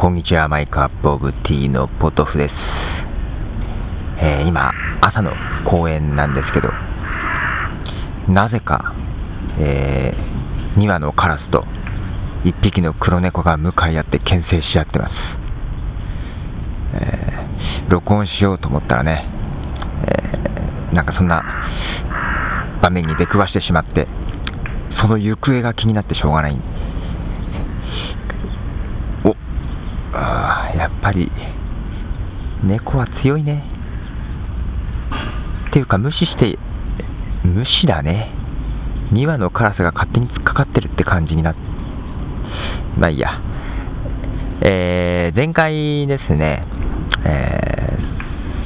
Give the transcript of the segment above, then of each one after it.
こんにちは、マイクアップオブティーのポトフです。えー、今、朝の公園なんですけど、なぜか、えー、2羽のカラスと1匹の黒猫が向かい合って牽制し合ってます。えー、録音しようと思ったらね、え、なんかそんな場面に出くわしてしまって、その行方が気になってしょうがないんです。あやっぱり、猫は強いね。っていうか、無視して、無視だね。2羽のカラスが勝手に突っかかってるって感じになっ、まあいいや。えー、前回ですね、え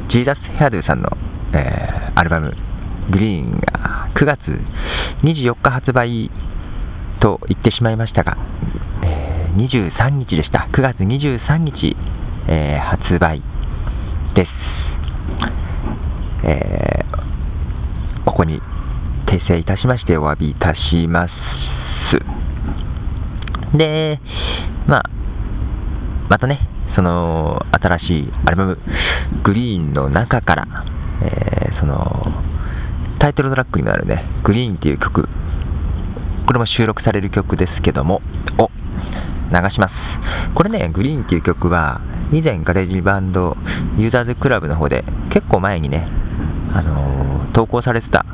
ー、 Jesus Hairdo さんの、えー、アルバム、グリーンが9月24日発売と言ってしまいましたが、23日でした。9月23日、えー、発売です。えー、ここに訂正いたしましてお詫びいたします。で、まあ、またね、その新しいアルバム、グリーンの中から、えー、そのタイトルトラックになるね、グリーンっていう曲、これも収録される曲ですけども、お流します。これね、グリーンっていう曲は、以前 GarageBand Users Club の方で結構前にね、あのー、投稿されてた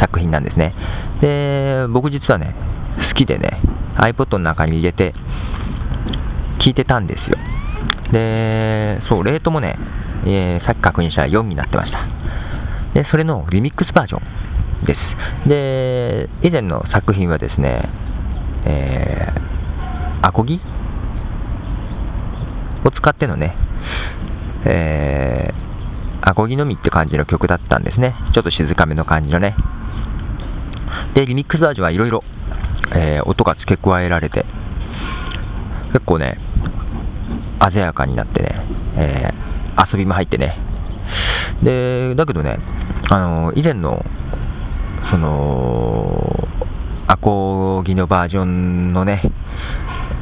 作品なんですね。で、僕実はね、好きでね、iPod の中に入れて聴いてたんですよ。で、そう、レートもね、えー、さっき確認したら4になってました。で、それのリミックスバージョンです。で、以前の作品はですね、えーアコギ？を使ってのね、えー、アコギのみって感じの曲だったんですね。ちょっと静かめの感じのね。で、リミックスバージョンはいろいろ、えー、音が付け加えられて、結構ね、鮮やかになってね、えー、遊びも入ってね。で、だけどね、あの以前の、その、アコギのバージョンのね、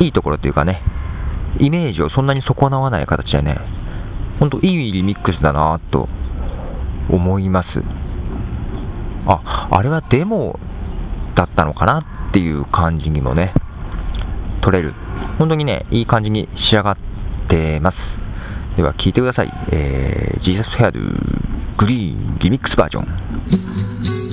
いいところというかね、イメージをそんなに損なわない形でね、ほんといいリミックスだなと思います。あ、あれはデモだったのかなっていう感じにもね、取れる。本当にね、いい感じに仕上がってます。では聴いてください。えー、 Jesus Hairdo グリーンリミックスバージョン。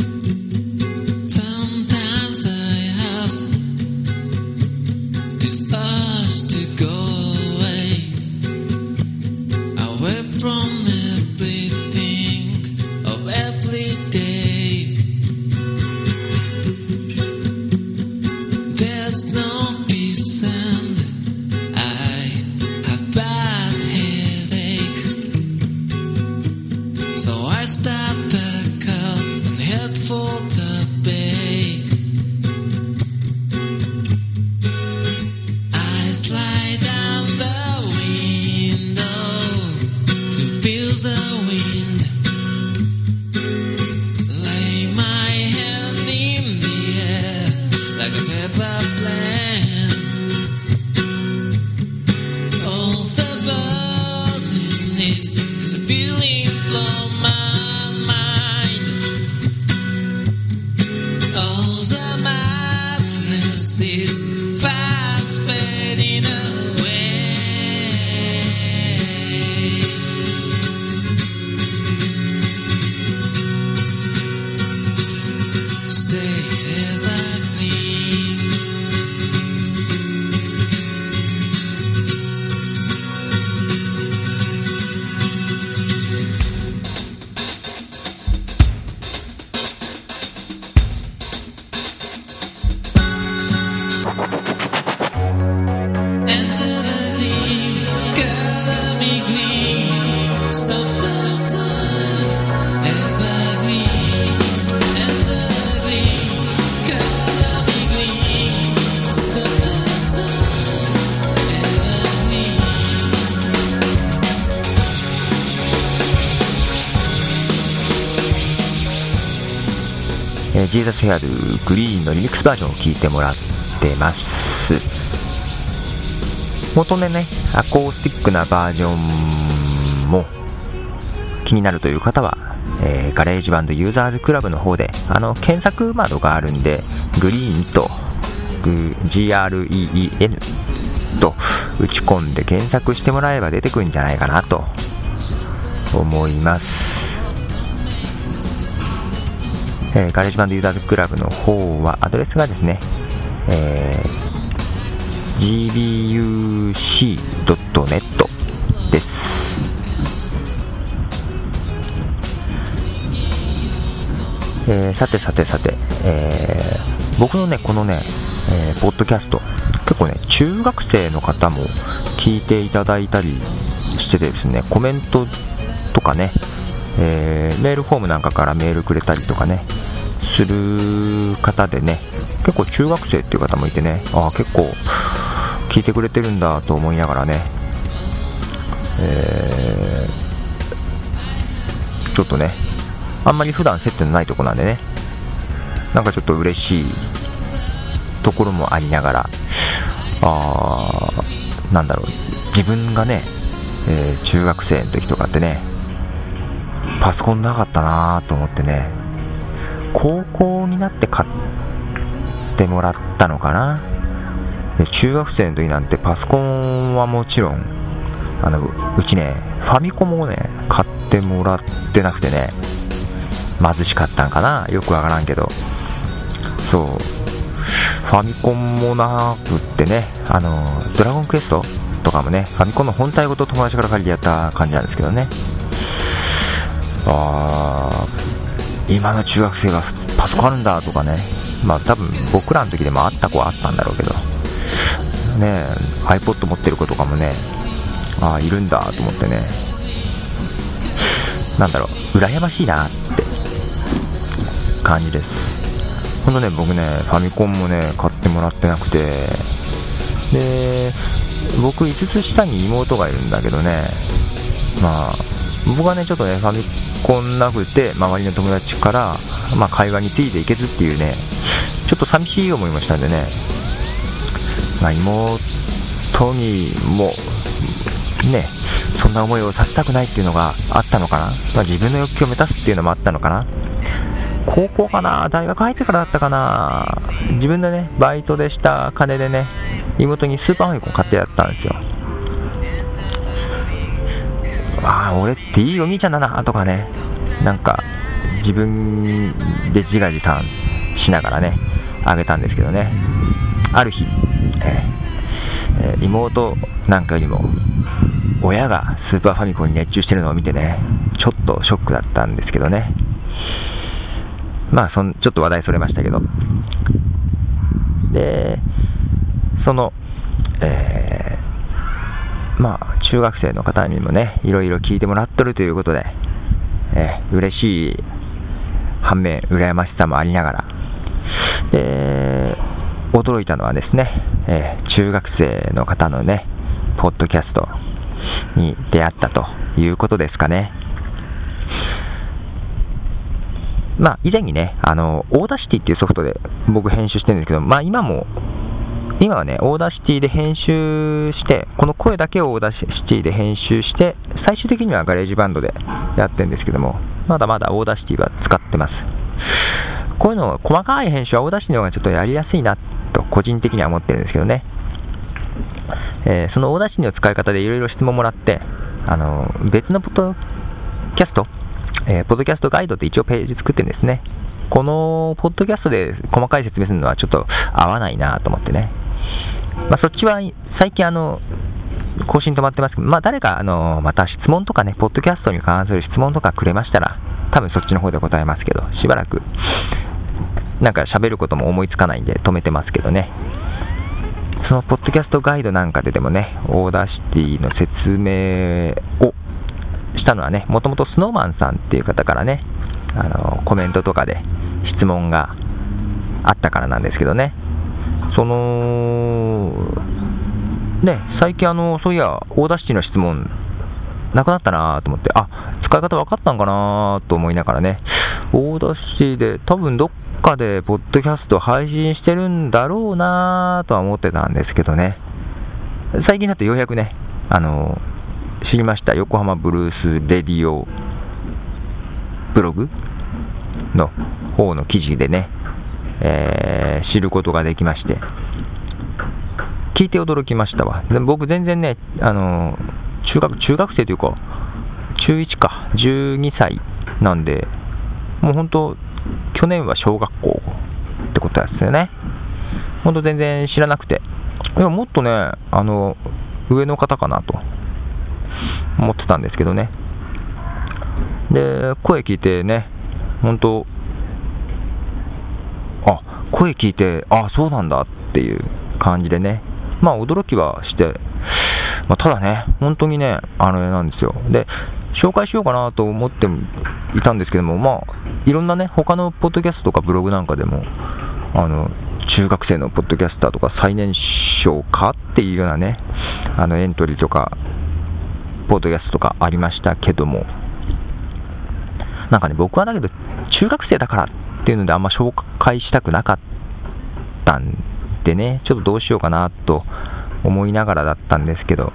えー、Jesus Hairdo グリーンのリミックスバージョンを聴いてもらってます。元でね、アコースティックなバージョンも気になるという方は、えー、ガレージバンドユーザーズクラブの方で、あの、検索窓があるんで、グリーンと、GREEN と打ち込んで検索してもらえば出てくるんじゃないかなと思います。えー、 GarageBand Users Club の方は、アドレスがですね、えー、gbuc.net です。えー、さてさてさて、えー、僕のね、このね、えー、ポッドキャスト、結構ね、中学生の方も聞いていただいたりしてですね、コメントとかね、えー、メールフォームなんかからメールくれたりとかね、する方でね、結構中学生っていう方もいてね、あ、結構聞いてくれてるんだと思いながらね、えー、ちょっとね、あんまり普段接点のないとこなんでね、なんかちょっと嬉しいところもありながら、あー、なんだろう、自分がね、えー、中学生の時とかってね、パソコンなかったなと思ってね、高校になって買ってもらったのかな。で中学生の時なんてパソコンはもちろん、あのうちね、ファミコンもね、買ってもらってなくてね、貧しかったんかなよくわからんけど。そう。ファミコンもなくってね、あの、ドラゴンクエストとかもね、ファミコンの本体ごと友達から借りてやった感じなんですけどね。あー、今の中学生がパソコンあるんだとかね、まあ多分僕らの時でもあった子はあったんだろうけど、ね iPod 持ってる子とかもね、ああ、いるんだと思ってね、なんだろう、羨ましいなって感じです。ほんとね、僕ね、ファミコンもね、買ってもらってなくて、で、僕5つ下に妹がいるんだけどね、まあ、僕はね、ちょっとね、ファミコンなくて、周りの友達から、まあ、会話についていけずっていうね、ちょっと寂しい思いもしたんでね、まあ、妹にも、ね、そんな思いをさせたくないっていうのがあったのかな、まあ、自分の欲求を満たすっていうのもあったのかな、高校かな、大学入ってからだったかな、自分でね、バイトでした金でね、妹にスーパーファミコン買ってやったんですよ。ああ、俺っていいお兄ちゃんだなとかね、なんか自分で自画自賛しながらね、あげたんですけどね、ある日、えー、妹なんかよりも親がスーパーファミコンに熱中してるのを見てね、ちょっとショックだったんですけどね。まあそん、ちょっと話題それましたけど。で、その、えー、まあ、中学生の方にもね、いろいろ聞いてもらっとるということで、えー、嬉しい反面、羨ましさもありながら、えー、驚いたのはですね、えー、中学生の方のね、ポッドキャストに出会ったということですかね。まあ、以前にね、あの、 Audacity っていうソフトで僕編集してるんですけど、まあ今も、今はね、 Audacity で編集して、この声だけを Audacity で編集して、最終的には GarageBand でやってるんですけども、まだまだ Audacity は使ってます。こういうの、細かい編集は Audacity の方がちょっとやりやすいなと、個人的には思ってるんですけどね。えー、その Audacity の使い方でいろいろ質問もらって、あの別のポッドキャスト、えー、ポッドキャストガイドって一応ページ作ってるんですね。このポッドキャストで細かい説明するのはちょっと合わないなと思ってね。まあ、そっちは最近あの、更新止まってますけど、まあ、誰かあのまた質問とかね、ポッドキャストに関する質問とかくれましたら、多分そっちの方で答えますけど、しばらくなんか喋ることも思いつかないんで止めてますけどね。そのポッドキャストガイドなんかででもね、 Audacity の説明をしたのはね、もともとスノーマンさんっていう方からね、あのコメントとかで質問があったからなんですけどね、その、ね、最近あの、そういや、 Audacity の質問なくなったなと思って、あ、使い方分かったんかなと思いながらね、 Audacity で多分どっかでポッドキャスト配信してるんだろうなとは思ってたんですけどね。最近だとようやくね、あの知りました、横浜 Blues Radio Blog の方の記事でね、えー、知ることができまして、聞いて驚きましたわ。で僕全然ね、あの中学、中学生というか、中1か、12歳なんで、もう本当、去年は小学校ってことですよね。本当全然知らなくて。でももっとね、あの、上の方かなと思ってたんですけどね。で、声聞いてね、本当、声聞いて、ああ、そうなんだっていう感じでね、まあ驚きはして、まあ、ただね、本当にね、あの、なんですよ。で、紹介しようかなと思っていたんですけども、まあ、いろんなね、他のポッドキャストとかブログなんかでも、あの、中学生のポッドキャスターとか最年少かっていうようなね、あのエントリーとか、ポッドキャストとかありましたけども、なんかね、僕はだけど、中学生だからっていうのであんま紹介したくなかったんでね、ちょっとどうしようかなと思いながらだったんですけど、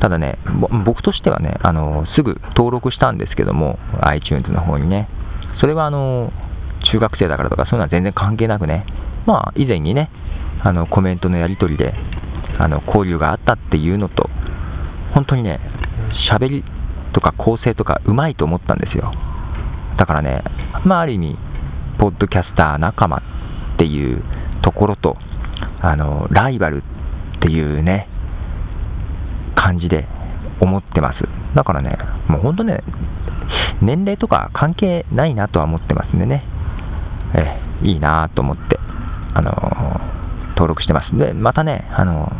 ただね、僕としてはね、あのすぐ登録したんですけども、iTunes の方にね、それはあの中学生だからとか、そういうのは全然関係なくね、まあ、以前にね、あのコメントのやり取りであの交流があったっていうのと、本当にね、喋りとか構成とかうまいと思ったんですよ。だからね、まあ、ある意味、ポッドキャスター仲間っていうところと、あのライバルっていうね、感じで思ってます。だからね、もう本当ね、年齢とか関係ないなとは思ってますんでね、えいいなと思って、あの登録してます。で、またね、あの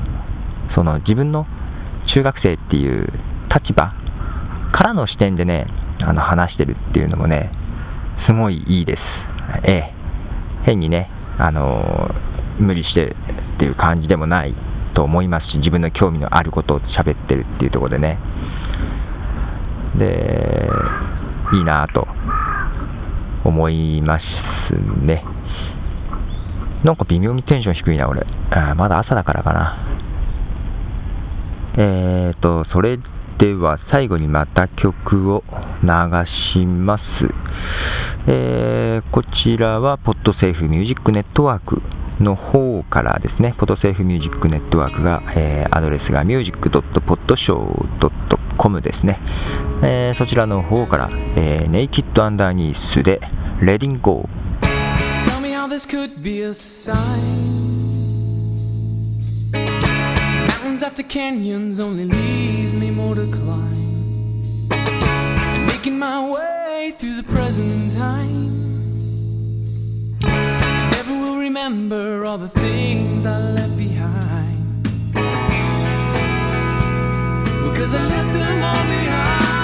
その自分の中学生っていう立場からの視点でね、あの話してるっていうのもね、すごいいいです。ええ、変にね、あの無理してっていう感じでもないと思いますし、自分の興味のあることを喋ってるっていうところでね、で、いいなぁと思いますね。なんか微妙にテンション低いな、俺。あまだ朝だからかな。えーと、それでは最後にまた曲を流します。え、こちらはポッドセーフミュージックネットワークの方からですね、ポッドセーフミュージックネットワークが、え、アドレスがミュージックドットポッドショードットコムですね、え、そちらの方から、え、ネイキッドアンダーニースで、レディンゴー。This could be a sign. Mountains after canyons only leads me more to climb. Making my way. Through the present time Never will remember all the things I left behind. Because I left them all behind.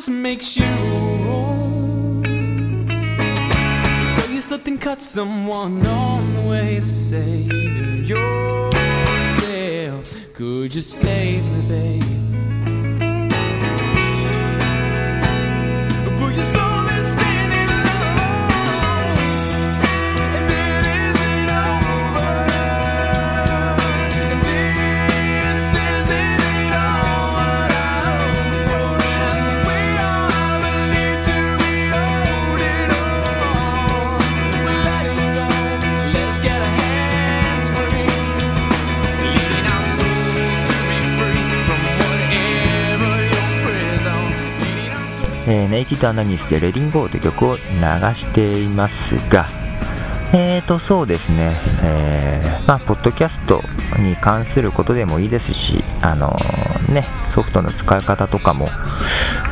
Just makes you wrong. So you slipped and cut someone on the way to saving yourself. Could you save me, babe? えー、ネイキッドアナニスでレディンゴーという曲を流していますが、えーと、そうですね、えー、まあ、ポッドキャストに関することでもいいですし、あのー、ね、ソフトの使い方とかも、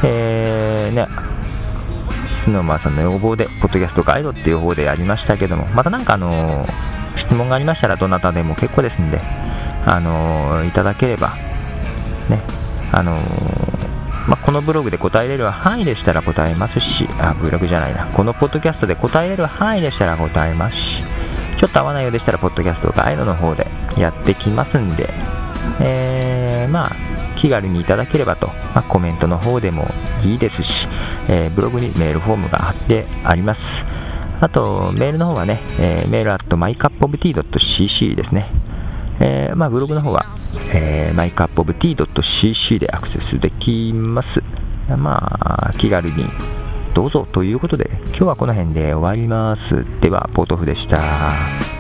えー、ね、スマーさんの要望で、ポッドキャストガイドっていう方でやりましたけども、またなんかあの質問がありましたら、どなたでも結構ですんで、あのいただければ、ね、あのまあ、このブログで答えれる範囲でしたら答えますし、あ、ブログじゃないな、このポッドキャストで答えれる範囲でしたら答えますし、ちょっと合わないようでしたら、ポッドキャストガイドの方でやってきますんで、えー、まあ、気軽にいただければと、まあ、コメントの方でもいいですし、えー、ブログにメールフォームが貼ってあります。あと、メールの方はね、えー、 mail at my cup of tea .cc ですね。えー、まあ、ブログの方は、えー、マイカップオブティー .cc でアクセスできます。まあ、気軽にどうぞということで、今日はこの辺で終わります。では、ポートフでした。